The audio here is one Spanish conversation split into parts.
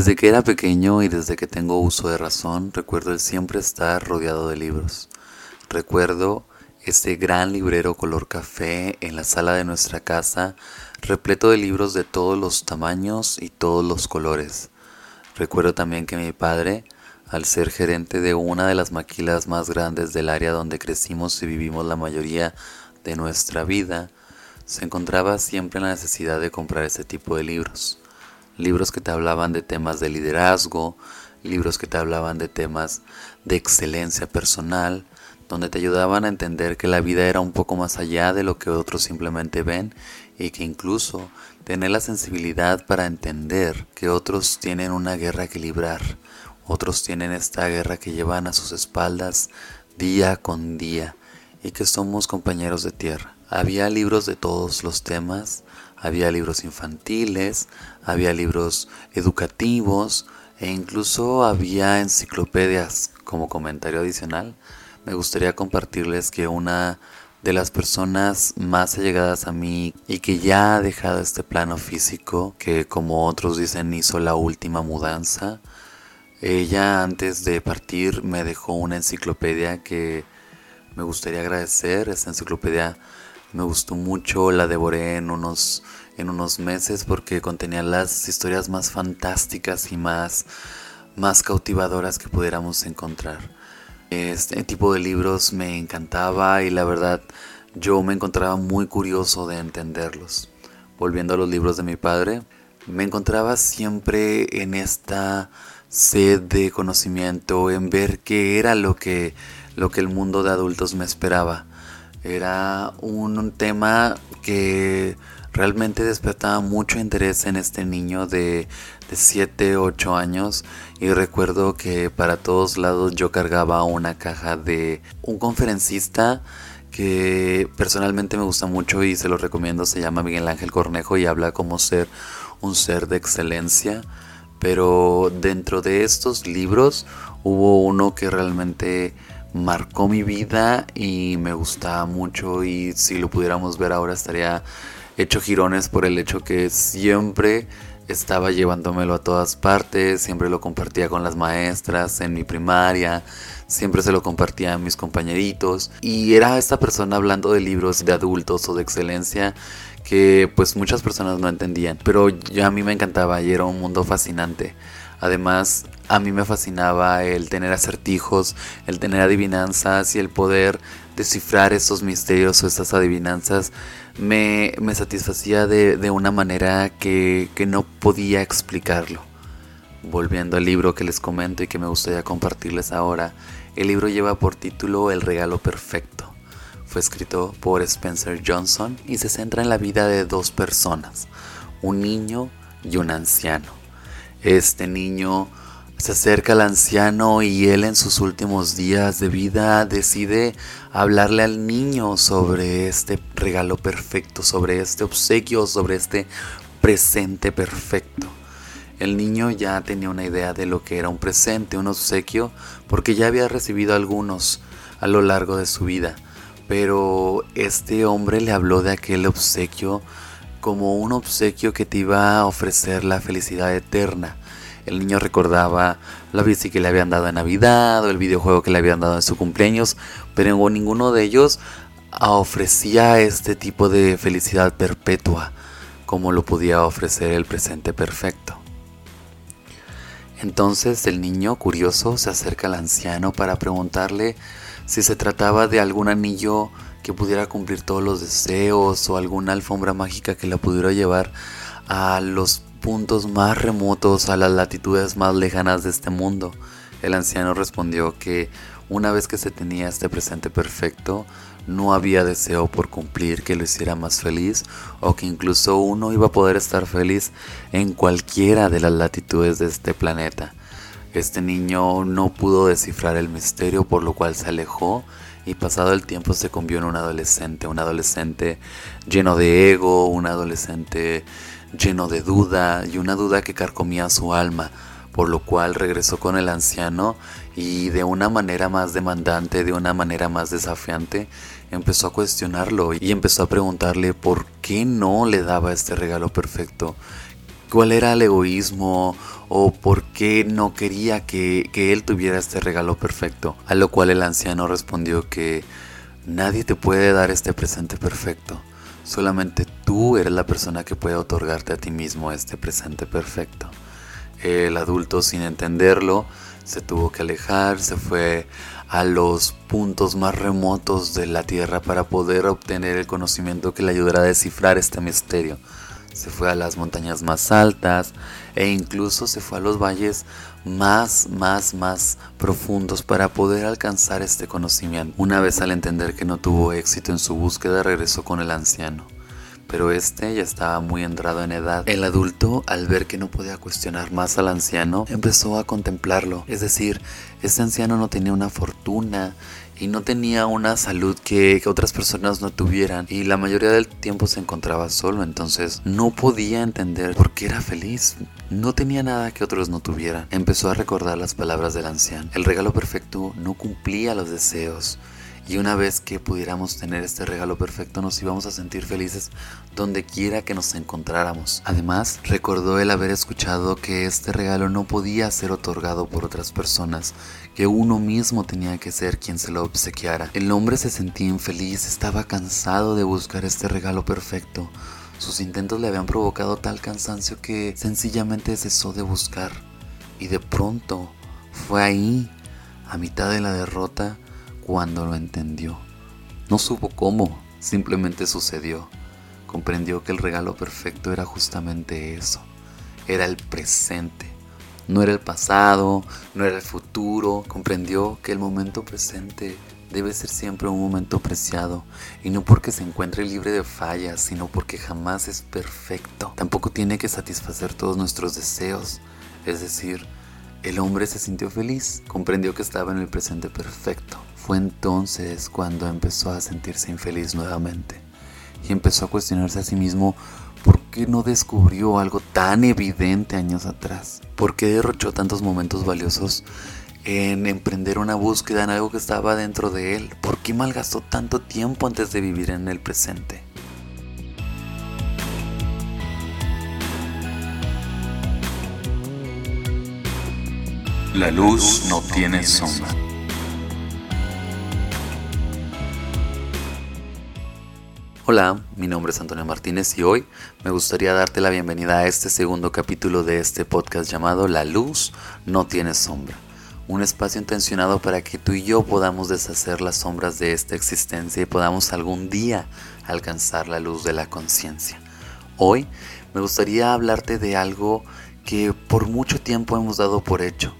Desde que era pequeño y desde que tengo uso de razón, recuerdo el siempre estar rodeado de libros. Recuerdo este gran librero color café en la sala de nuestra casa, repleto de libros de todos los tamaños y todos los colores. Recuerdo también que mi padre, al ser gerente de una de las maquilas más grandes del área donde crecimos y vivimos la mayoría de nuestra vida, se encontraba siempre en la necesidad de comprar ese tipo de libros libros que te hablaban de temas de liderazgo, libros que te hablaban de temas de excelencia personal, donde te ayudaban a entender que la vida era un poco más allá de lo que otros simplemente ven y que incluso tener la sensibilidad para entender que otros tienen una guerra que librar, otros tienen esta guerra que llevan a sus espaldas día con día y que somos compañeros de tierra. Había libros de todos los temas, había libros infantiles, había libros educativos e incluso había enciclopedias como comentario adicional. Me gustaría compartirles que una de las personas más allegadas a mí y que ya ha dejado este plano físico, que como otros dicen hizo la última mudanza, ella antes de partir me dejó una enciclopedia que me gustaría agradecer. Esta enciclopedia me gustó mucho, la devoré en unos, en unos meses porque contenía las historias más fantásticas y más, más cautivadoras que pudiéramos encontrar. Este tipo de libros me encantaba y la verdad yo me encontraba muy curioso de entenderlos. Volviendo a los libros de mi padre, me encontraba siempre en esta sed de conocimiento, en ver qué era lo que, lo que el mundo de adultos me esperaba. Era un, tema que realmente despertaba mucho interés en este niño de, de 7, 8 años. Y recuerdo que para todos lados yo cargaba una caja de un conferencista que personalmente me gusta mucho y se lo recomiendo, se llama Miguel Ángel Cornejo y habla como ser un ser de excelencia, pero dentro de estos libros hubo uno que realmente marcó mi vida y me gustaba mucho y si lo pudiéramos ver ahora estaría hecho girones por el hecho que siempre estaba llevándomelo a todas partes, siempre lo compartía con las maestras en mi primaria, siempre se lo compartía mis compañeritos y era esta persona hablando de libros de adultos o de excelencia que pues muchas personas no entendían, pero ya a mí me encantaba y era un mundo fascinante. Además, a mí me fascinaba el tener acertijos, el tener adivinanzas y el poder descifrar esos misterios o estas adivinanzas me, satisfacía de, una manera que, que no podía explicarlo. Volviendo al libro que les comento y que me gustaría compartirles ahora, el libro lleva por título El regalo perfecto. Fue escrito por Spencer Johnson y se centra en la vida de dos personas, un niño y un anciano. Este niño se acerca al anciano y él en sus últimos días de vida decide hablarle al niño sobre este regalo perfecto, sobre este obsequio, sobre este presente perfecto. El niño ya tenía una idea de lo que era un presente, un obsequio, porque ya había recibido algunos a lo largo de su vida. Pero este hombre le habló de aquel obsequio como un obsequio que te iba a ofrecer la felicidad eterna. El niño recordaba la bici que le habían dado en Navidad o el videojuego que le habían dado en su cumpleaños, pero ninguno de ellos ofrecía este tipo de felicidad perpetua como lo podía ofrecer el presente perfecto. Entonces el niño curioso se acerca al anciano para preguntarle si se trataba de algún anillo que pudiera cumplir todos los deseos o alguna alfombra mágica que la pudiera llevar a los puntos más remotos, a las latitudes más lejanas de este mundo. El anciano respondió que una vez que se tenía este presente perfecto, no había deseo por cumplir que lo hiciera más feliz o que incluso uno iba a poder estar feliz en cualquiera de las latitudes de este planeta. Este niño no pudo descifrar el misterio por lo cual se alejó y pasado el tiempo se convirtió en un adolescente, un adolescente lleno de ego, un adolescente lleno de duda y una duda que carcomía su alma, por lo cual regresó con el anciano y de una manera más demandante, de una manera más desafiante, empezó a cuestionarlo y empezó a preguntarle por qué no le daba este regalo perfecto, cuál era el egoísmo o por qué no quería que, él tuviera este regalo perfecto. A lo cual el anciano respondió que nadie te puede dar este presente perfecto. Solamente tú eres la persona que puede otorgarte a ti mismo este presente perfecto. El adulto sin entenderlo se tuvo que alejar, se fue a los puntos más remotos de la Tierra para poder obtener el conocimiento que le ayudará a descifrar este misterio. Se fue a las montañas más altas e incluso se fue a los valles más, más, más profundos para poder alcanzar este conocimiento. Una vez al entender que no tuvo éxito en su búsqueda, regresó con el anciano pero este ya estaba muy entrado en edad. El adulto, al ver que no podía cuestionar más al anciano, empezó a contemplarlo. Es decir, este anciano no tenía una fortuna y no tenía una salud que, otras personas no tuvieran y la mayoría del tiempo se encontraba solo, entonces no podía entender por qué era feliz. No tenía nada que otros no tuvieran. Empezó a recordar las palabras del anciano. El regalo perfecto no cumplía los deseos y una vez que pudiéramos tener este regalo perfecto, nos íbamos a sentir felices donde quiera que nos encontráramos. Además, recordó el haber escuchado que este regalo no podía ser otorgado por otras personas, que uno mismo tenía que ser quien se lo obsequiara. El hombre se sentía infeliz, estaba cansado de buscar este regalo perfecto. Sus intentos le habían provocado tal cansancio que sencillamente cesó de buscar. Y de pronto, fue ahí, a mitad de la derrota, cuando lo entendió. No supo cómo, simplemente sucedió. Comprendió que el regalo perfecto era justamente eso. Era el presente. No era el pasado, no era el futuro. Comprendió que el momento presente debe ser siempre un momento preciado y no porque se encuentre libre de fallas, sino porque jamás es perfecto. Tampoco tiene que satisfacer todos nuestros deseos, es decir, el hombre se sintió feliz, comprendió que estaba en el presente perfecto. Fue entonces cuando empezó a sentirse infeliz nuevamente y empezó a cuestionarse a sí mismo por qué no descubrió algo tan evidente años atrás, por qué derrochó tantos momentos valiosos en emprender una búsqueda en algo que estaba dentro de él, por qué malgastó tanto tiempo antes de vivir en el presente. La luz no tiene sombra. Hola, mi nombre es Antonio Martínez y hoy me gustaría darte la bienvenida a este segundo capítulo de este podcast llamado La luz no tiene sombra. Un espacio intencionado para que tú y yo podamos deshacer las sombras de esta existencia y podamos algún día alcanzar la luz de la conciencia. Hoy me gustaría hablarte de algo que por mucho tiempo hemos dado por hecho.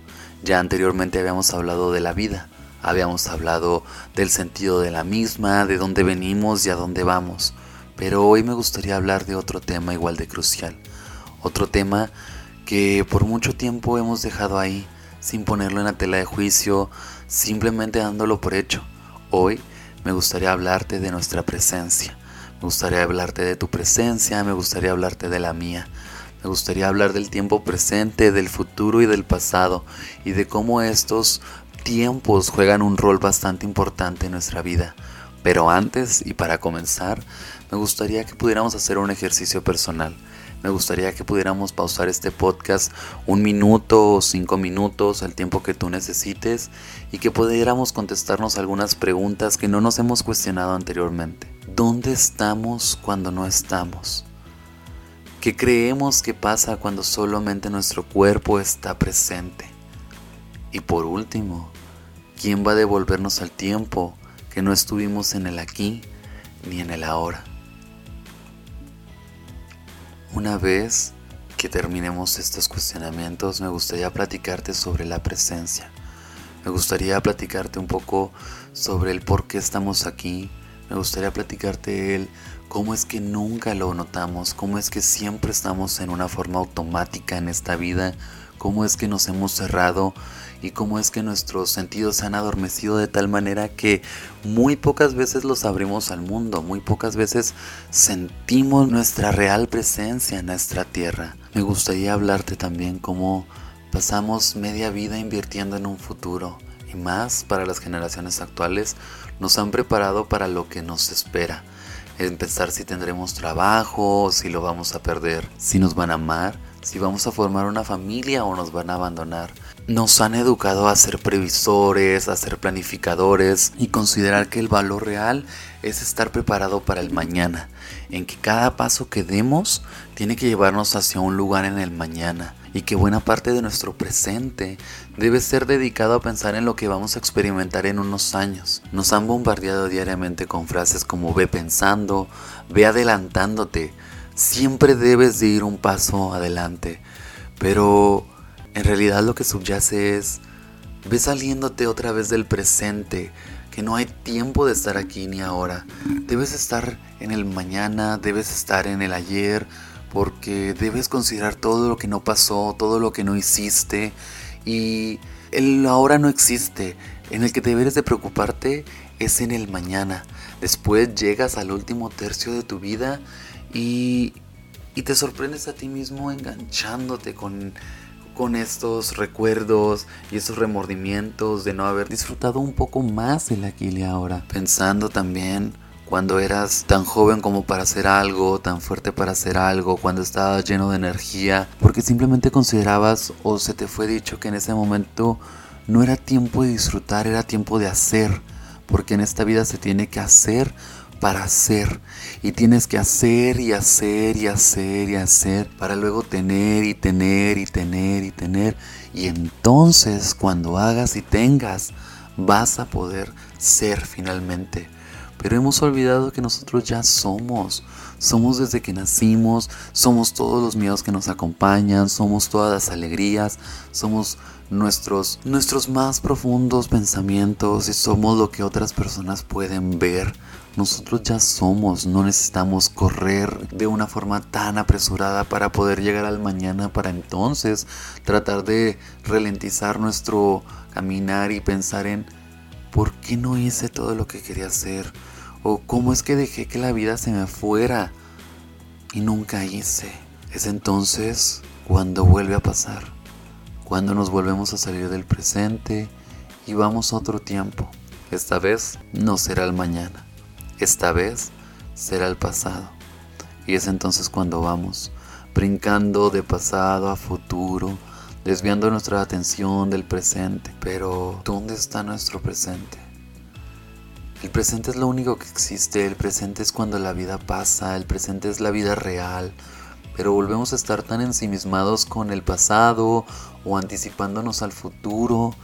Ya anteriormente habíamos hablado de la vida, Habíamos hablado del sentido de la misma, de dónde venimos y a dónde vamos. Pero hoy me gustaría hablar de otro tema igual de crucial. Otro tema que por mucho tiempo hemos dejado ahí, sin ponerlo en la tela de juicio, simplemente dándolo por hecho. Hoy me gustaría hablarte de nuestra presencia. Me gustaría hablarte de tu presencia, me gustaría hablarte de la mía. Me gustaría hablar del tiempo presente, del futuro y del pasado, y de cómo estos tiempos juegan un rol bastante importante en nuestra vida. Pero antes y para comenzar, me gustaría que pudiéramos hacer un ejercicio personal. Me gustaría que pudiéramos pausar este podcast un minuto o cinco minutos, al tiempo que tú necesites, y que pudiéramos contestarnos algunas preguntas que no nos hemos cuestionado anteriormente. ¿Dónde estamos cuando no estamos? ¿Qué creemos que pasa cuando solamente nuestro cuerpo está presente? Y por último, ¿quién va a devolvernos al tiempo que no estuvimos en el aquí ni en el ahora? Una vez que terminemos estos cuestionamientos, me gustaría platicarte sobre la presencia. Me gustaría platicarte un poco sobre el por qué estamos aquí. Me gustaría platicarte el cómo es que nunca lo notamos, cómo es que siempre estamos en una forma automática en esta vida, cómo es que nos hemos cerrado y cómo es que nuestros sentidos se han adormecido de tal manera que muy pocas veces los abrimos al mundo, muy pocas veces sentimos nuestra real presencia en nuestra tierra. Me gustaría hablarte también cómo pasamos media vida invirtiendo en un futuro y más para las generaciones actuales nos han preparado para lo que nos espera. En pensar si tendremos trabajo, si lo vamos a perder, si nos van a amar, si vamos a formar una familia o nos van a abandonar. Nos han educado a ser previsores, a ser planificadores y considerar que el valor real es estar preparado para el mañana, en que cada paso que demos tiene que llevarnos hacia un lugar en el mañana y que buena parte de nuestro presente debe ser dedicado a pensar en lo que vamos a experimentar en unos años. Nos han bombardeado diariamente con frases como ve pensando, ve adelantándote, siempre debes de ir un paso adelante, pero en realidad lo que subyace es ve saliéndote otra vez del presente, que no hay tiempo de estar aquí ni ahora. Debes estar en el mañana, debes estar en el ayer, porque debes considerar todo lo que no pasó, todo lo que no hiciste y el ahora no existe. En el que debes de preocuparte es en el mañana. Después llegas al último tercio de tu vida y, y te sorprendes a ti mismo enganchándote con, con estos recuerdos y esos remordimientos de no haber disfrutado un poco más el aquí y ahora. Pensando también cuando eras tan joven como para hacer algo, tan fuerte para hacer algo, cuando estabas lleno de energía, porque simplemente considerabas o se te fue dicho que en ese momento no era tiempo de disfrutar, era tiempo de hacer, porque en esta vida se tiene que hacer para hacer y tienes que hacer y hacer y hacer y hacer para luego tener y tener y tener y tener y entonces cuando hagas y tengas vas a poder ser finalmente pero hemos olvidado que nosotros ya somos. Somos desde que nacimos, somos todos los miedos que nos acompañan, somos todas las alegrías, somos nuestros, nuestros más profundos pensamientos y somos lo que otras personas pueden ver. Nosotros ya somos, no necesitamos correr de una forma tan apresurada para poder llegar al mañana, para entonces tratar de ralentizar nuestro caminar y pensar en ¿por qué no hice todo lo que quería hacer? ¿O cómo es que dejé que la vida se me fuera y nunca hice? Es entonces cuando vuelve a pasar, cuando nos volvemos a salir del presente y vamos a otro tiempo. Esta vez no será el mañana, esta vez será el pasado. Y es entonces cuando vamos brincando de pasado a futuro, desviando nuestra atención del presente. Pero, ¿dónde está nuestro presente? El presente es lo único que existe, el presente es cuando la vida pasa, el presente es la vida real, pero volvemos a estar tan ensimismados con el pasado o anticipándonos al futuro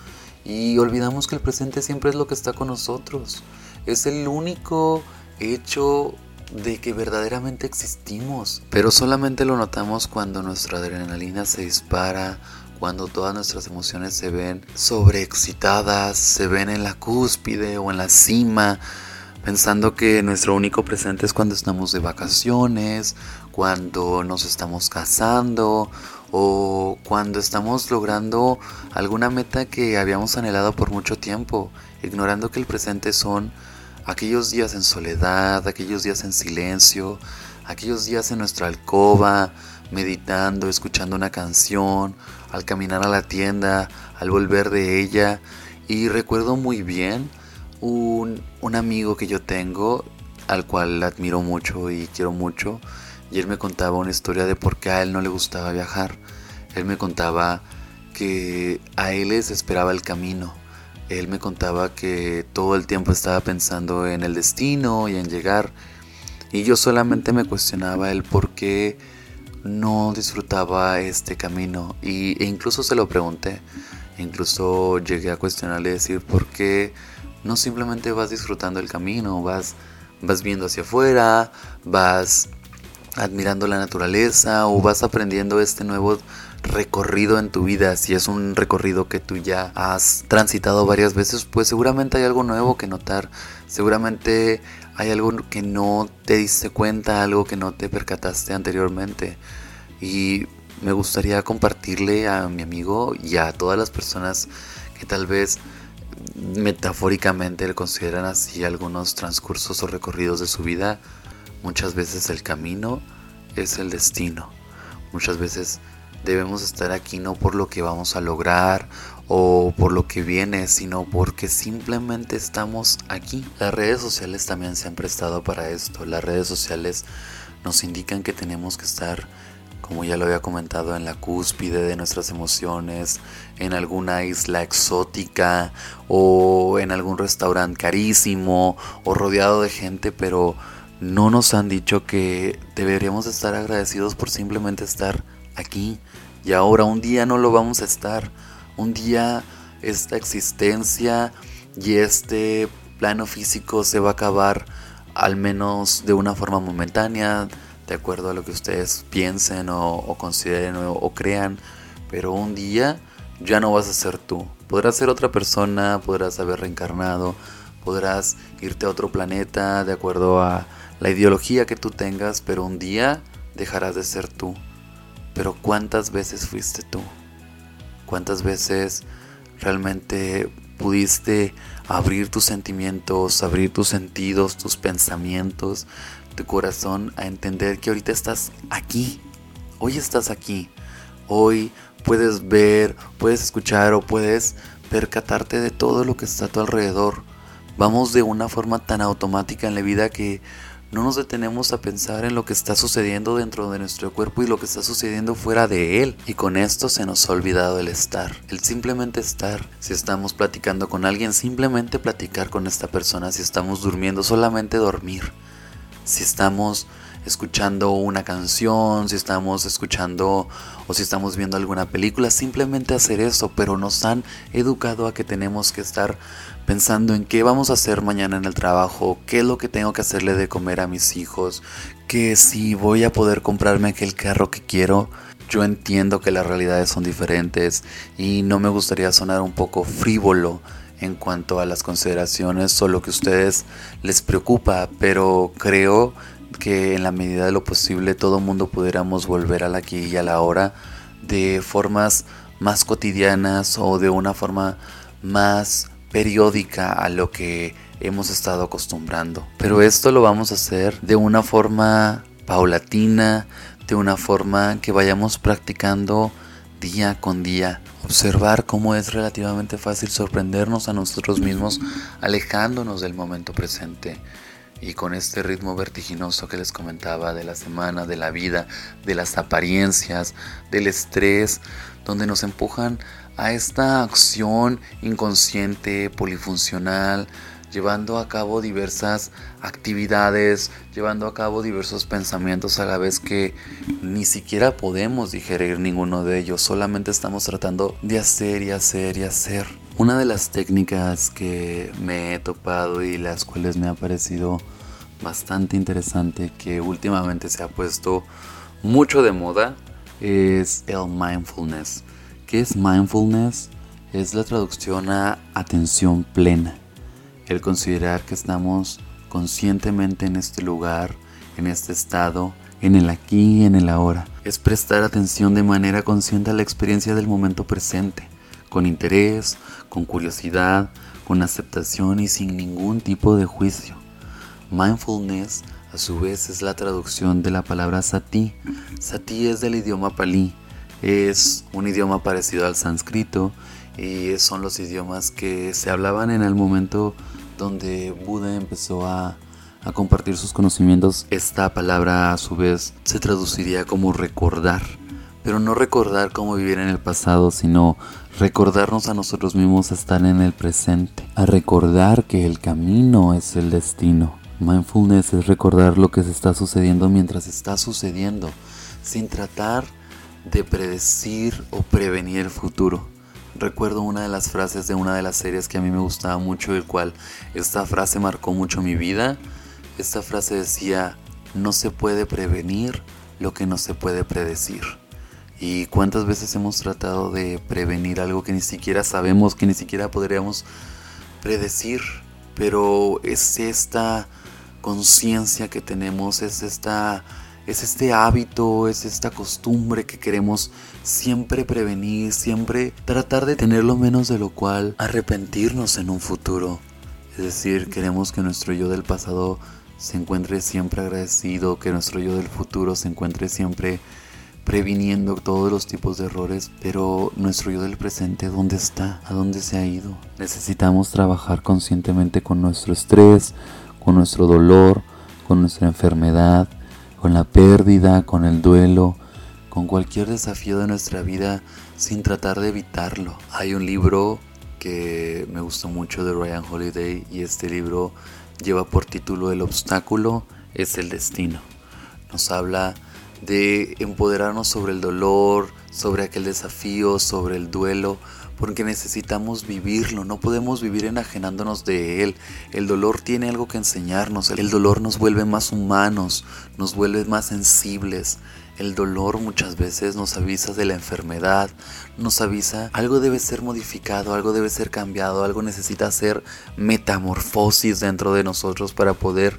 y olvidamos que el presente siempre es lo que está con nosotros. Es el único hecho de que verdaderamente existimos, pero solamente lo notamos cuando nuestra adrenalina se dispara, cuando todas nuestras emociones se ven sobreexcitadas, se ven en la cúspide o en la cima, pensando que nuestro único presente es cuando estamos de vacaciones, cuando nos estamos casando o cuando estamos logrando alguna meta que habíamos anhelado por mucho tiempo, ignorando que el presente son aquellos días en soledad, aquellos días en silencio, aquellos días en nuestra alcoba, meditando, escuchando una canción, al caminar a la tienda, al volver de ella. Y recuerdo muy bien un, amigo que yo tengo, al cual admiro mucho y quiero mucho. Y él me contaba una historia de por qué a él no le gustaba viajar. Él me contaba que a él les esperaba el camino. Él me contaba que todo el tiempo estaba pensando en el destino y en llegar. Y yo solamente me cuestionaba el por qué no disfrutaba este camino y, e incluso se lo pregunté. Incluso llegué a cuestionarle decir por qué no simplemente vas disfrutando el camino, vas, vas viendo hacia afuera, vas admirando la naturaleza o vas aprendiendo este nuevo recorrido en tu vida, si es un recorrido que tú ya has transitado varias veces, pues seguramente hay algo nuevo que notar, seguramente hay algo que no te diste cuenta, algo que no te percataste anteriormente. Y me gustaría compartirle a mi amigo y a todas las personas que tal vez metafóricamente le consideran así algunos transcursos o recorridos de su vida. Muchas veces el camino es el destino. Muchas veces debemos estar aquí no por lo que vamos a lograr o por lo que viene, sino porque simplemente estamos aquí. Las redes sociales también se han prestado para esto. Las redes sociales nos indican que tenemos que estar como ya lo había comentado, en la cúspide de nuestras emociones, en alguna isla exótica o en algún restaurante carísimo o rodeado de gente, pero no nos han dicho que deberíamos estar agradecidos por simplemente estar aquí y ahora un día no lo vamos a estar. Un día esta existencia y este plano físico se va a acabar al menos de una forma momentánea, de acuerdo a lo que ustedes piensen o, consideren o, crean, pero un día ya no vas a ser tú. Podrás ser otra persona, podrás haber reencarnado, podrás irte a otro planeta de acuerdo a la ideología que tú tengas, pero un día dejarás de ser tú. Pero ¿cuántas veces fuiste tú? ¿Cuántas veces realmente pudiste abrir tus sentimientos, abrir tus sentidos, tus pensamientos, tu corazón a entender que ahorita estás aquí. Hoy estás aquí. Hoy puedes ver, puedes escuchar o puedes percatarte de todo lo que está a tu alrededor. Vamos de una forma tan automática en la vida que no nos detenemos a pensar en lo que está sucediendo dentro de nuestro cuerpo y lo que está sucediendo fuera de él. Y con esto se nos ha olvidado el estar, el simplemente estar. Si estamos platicando con alguien, simplemente platicar con esta persona. Si estamos durmiendo, solamente dormir si estamos escuchando una canción, si estamos escuchando o si estamos viendo alguna película, simplemente hacer eso, pero nos han educado a que tenemos que estar pensando en qué vamos a hacer mañana en el trabajo, qué es lo que tengo que hacerle de comer a mis hijos, que si voy a poder comprarme aquel carro que quiero. Yo entiendo que las realidades son diferentes y no me gustaría sonar un poco frívolo en cuanto a las consideraciones o lo que a ustedes les preocupa, pero creo que en la medida de lo posible todo mundo pudiéramos volver a la aquí y a la hora de formas más cotidianas o de una forma más periódica a lo que hemos estado acostumbrando. Pero esto lo vamos a hacer de una forma paulatina, de una forma que vayamos practicando día con día observar cómo es relativamente fácil sorprendernos a nosotros mismos alejándonos del momento presente. Y con este ritmo vertiginoso que les comentaba de la semana, de la vida, de las apariencias, del estrés, donde nos empujan a esta acción inconsciente, polifuncional, llevando a cabo diversas actividades, llevando a cabo diversos pensamientos a la vez que ni siquiera podemos digerir ninguno de ellos, solamente estamos tratando de hacer y hacer y hacer. Una de las técnicas que me he topado y las cuales me ha parecido bastante interesante que últimamente se ha puesto mucho de moda es el mindfulness. ¿Qué es mindfulness? Es la traducción a atención plena el considerar que estamos conscientemente en este lugar, en este estado, en el aquí y en el ahora. Es prestar atención de manera consciente a la experiencia del momento presente, con interés, con curiosidad, con aceptación y sin ningún tipo de juicio. Mindfulness a su vez es la traducción de la palabra sati. Sati es del idioma palí, es un idioma parecido al sánscrito y son los idiomas que se hablaban en el momento donde Buda empezó a, a compartir sus conocimientos. Esta palabra a su vez se traduciría como recordar, pero no recordar cómo vivir en el pasado, sino recordarnos a nosotros mismos estar en el presente, a recordar que el camino es el destino. Mindfulness es recordar lo que se está sucediendo mientras está sucediendo, sin tratar de predecir o prevenir el futuro. Recuerdo una de las frases de una de las series que a mí me gustaba mucho, el cual esta frase marcó mucho mi vida. Esta frase decía, no se puede prevenir lo que no se puede predecir. Y cuántas veces hemos tratado de prevenir algo que ni siquiera sabemos, que ni siquiera podríamos predecir, pero es esta conciencia que tenemos, es esta es este hábito, es esta costumbre que queremos siempre prevenir, siempre tratar de tener lo menos de lo cual arrepentirnos en un futuro. Es decir, queremos que nuestro yo del pasado se encuentre siempre agradecido, que nuestro yo del futuro se encuentre siempre previniendo todos los tipos de errores, pero nuestro yo del presente, ¿dónde está? ¿A dónde se ha ido? Necesitamos trabajar conscientemente con nuestro estrés, con nuestro dolor, con nuestra enfermedad, con la pérdida, con el duelo, con cualquier desafío de nuestra vida sin tratar de evitarlo. Hay un libro que me gustó mucho de Ryan Holiday y este libro lleva por título El obstáculo es el destino. Nos habla de empoderarnos sobre el dolor, sobre aquel desafío, sobre el duelo, porque necesitamos vivirlo, no podemos vivir enajenándonos de él. El dolor tiene algo que enseñarnos, el dolor nos vuelve más humanos, nos vuelve más sensibles. El dolor muchas veces nos avisa de la enfermedad, nos avisa algo debe ser modificado, algo debe ser cambiado, algo necesita ser metamorfosis dentro de nosotros para poder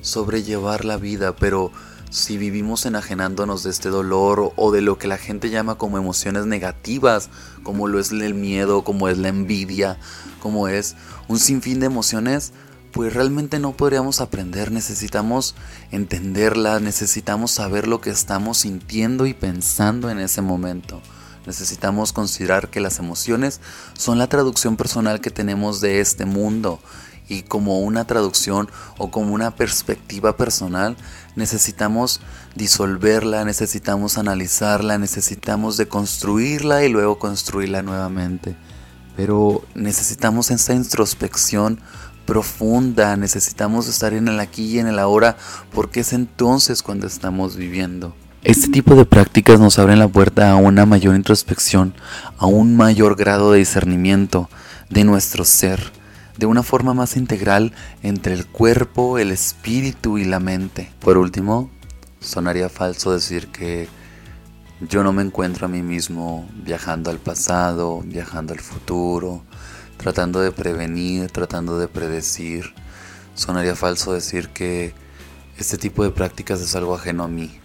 sobrellevar la vida, pero si vivimos enajenándonos de este dolor o de lo que la gente llama como emociones negativas, como lo es el miedo, como es la envidia, como es un sinfín de emociones, pues realmente no podríamos aprender, necesitamos entenderla, necesitamos saber lo que estamos sintiendo y pensando en ese momento. Necesitamos considerar que las emociones son la traducción personal que tenemos de este mundo y como una traducción o como una perspectiva personal necesitamos disolverla, necesitamos analizarla, necesitamos deconstruirla y luego construirla nuevamente. Pero necesitamos esa introspección profunda, necesitamos estar en el aquí y en el ahora porque es entonces cuando estamos viviendo. Este tipo de prácticas nos abren la puerta a una mayor introspección, a un mayor grado de discernimiento de nuestro ser de una forma más integral entre el cuerpo, el espíritu y la mente. Por último, sonaría falso decir que yo no me encuentro a mí mismo viajando al pasado, viajando al futuro, tratando de prevenir, tratando de predecir. Sonaría falso decir que este tipo de prácticas es algo ajeno a mí.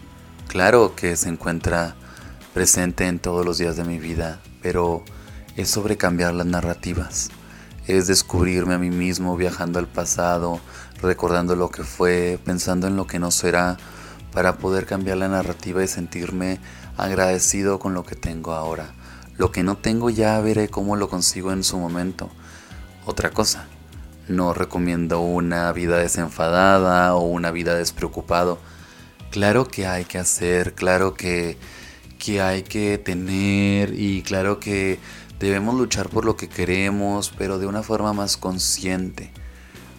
Claro que se encuentra presente en todos los días de mi vida, pero es sobre cambiar las narrativas es descubrirme a mí mismo viajando al pasado, recordando lo que fue, pensando en lo que no será, para poder cambiar la narrativa y sentirme agradecido con lo que tengo ahora. Lo que no tengo ya veré cómo lo consigo en su momento. Otra cosa, no recomiendo una vida desenfadada o una vida despreocupado. Claro que hay que hacer, claro que, que hay que tener y claro que Debemos luchar por lo que queremos, pero de una forma más consciente.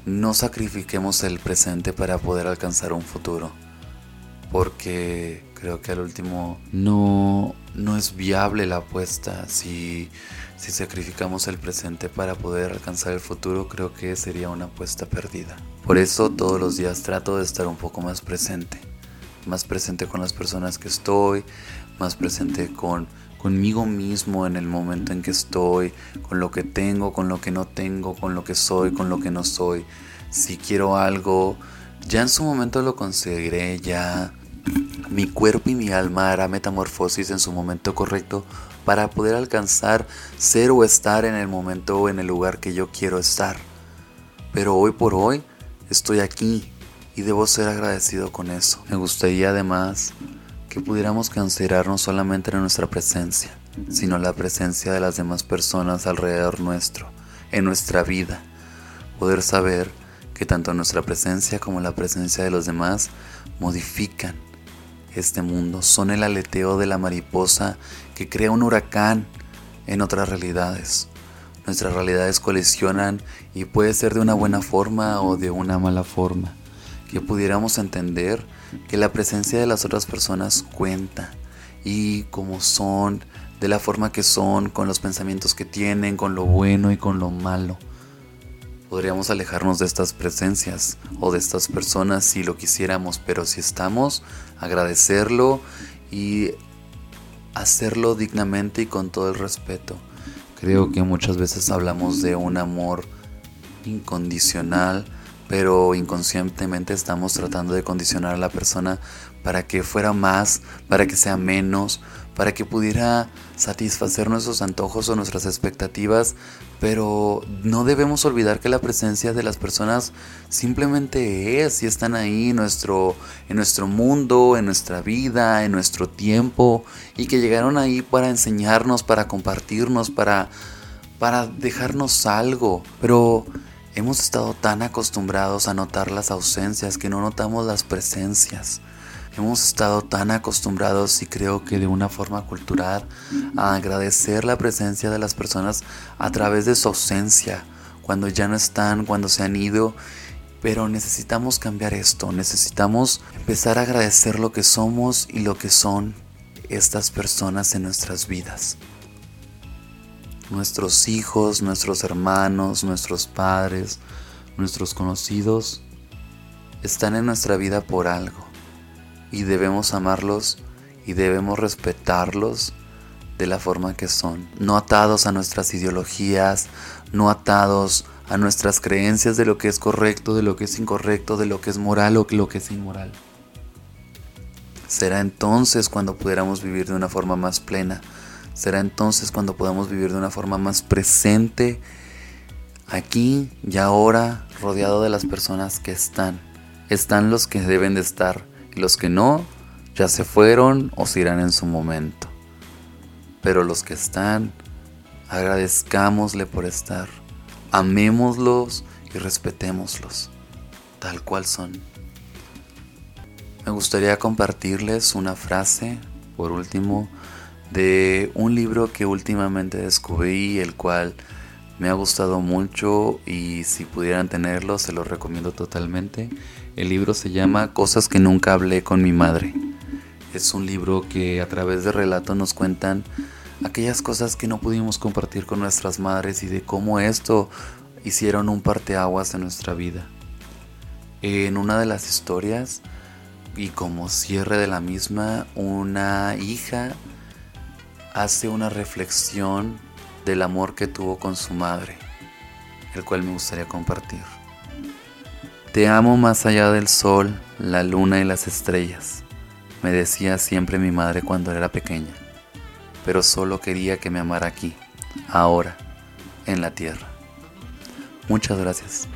No sacrifiquemos el presente para poder alcanzar un futuro. Porque creo que al último no, no es viable la apuesta. Si, si sacrificamos el presente para poder alcanzar el futuro, creo que sería una apuesta perdida. Por eso todos los días trato de estar un poco más presente. Más presente con las personas que estoy, más presente con conmigo mismo en el momento en que estoy, con lo que tengo, con lo que no tengo, con lo que soy, con lo que no soy. Si quiero algo, ya en su momento lo conseguiré, ya mi cuerpo y mi alma hará metamorfosis en su momento correcto para poder alcanzar ser o estar en el momento o en el lugar que yo quiero estar. Pero hoy por hoy estoy aquí y debo ser agradecido con eso. Me gustaría además que pudiéramos considerar no solamente nuestra presencia, sino la presencia de las demás personas alrededor nuestro, en nuestra vida. Poder saber que tanto nuestra presencia como la presencia de los demás modifican este mundo, son el aleteo de la mariposa que crea un huracán en otras realidades. Nuestras realidades colisionan y puede ser de una buena forma o de una mala forma. Que pudiéramos entender que la presencia de las otras personas cuenta y como son, de la forma que son, con los pensamientos que tienen, con lo bueno y con lo malo. Podríamos alejarnos de estas presencias o de estas personas si lo quisiéramos, pero si estamos, agradecerlo y hacerlo dignamente y con todo el respeto. Creo que muchas veces hablamos de un amor incondicional, pero inconscientemente estamos tratando de condicionar a la persona para que fuera más, para que sea menos, para que pudiera satisfacer nuestros antojos o nuestras expectativas, pero no debemos olvidar que la presencia de las personas simplemente es y están ahí en nuestro, en nuestro mundo, en nuestra vida, en nuestro tiempo, y que llegaron ahí para enseñarnos, para compartirnos, para, para dejarnos algo, pero Hemos estado tan acostumbrados a notar las ausencias que no notamos las presencias. Hemos estado tan acostumbrados y creo que de una forma cultural a agradecer la presencia de las personas a través de su ausencia, cuando ya no están, cuando se han ido. Pero necesitamos cambiar esto, necesitamos empezar a agradecer lo que somos y lo que son estas personas en nuestras vidas. Nuestros hijos, nuestros hermanos, nuestros padres, nuestros conocidos están en nuestra vida por algo y debemos amarlos y debemos respetarlos de la forma que son, no atados a nuestras ideologías, no atados a nuestras creencias de lo que es correcto, de lo que es incorrecto, de lo que es moral o lo que es inmoral. Será entonces cuando pudiéramos vivir de una forma más plena, será entonces cuando podamos vivir de una forma más presente, aquí y ahora, rodeado de las personas que están. Están los que deben de estar los que no, ya se fueron o se irán en su momento. Pero los que están, agradezcámosle por estar. Amémoslos y respetémoslos, tal cual son. Me gustaría compartirles una frase, por último, de un libro que últimamente descubrí, el cual me ha gustado mucho y si pudieran tenerlo se lo recomiendo totalmente. El libro se llama Cosas que nunca hablé con mi madre. Es un libro que a través de relatos nos cuentan aquellas cosas que no pudimos compartir con nuestras madres y de cómo esto hicieron un parteaguas en nuestra vida. En una de las historias y como cierre de la misma, una hija hace una reflexión del amor que tuvo con su madre, el cual me gustaría compartir. Te amo más allá del sol, la luna y las estrellas, me decía siempre mi madre cuando era pequeña, pero solo quería que me amara aquí, ahora, en la tierra. Muchas gracias.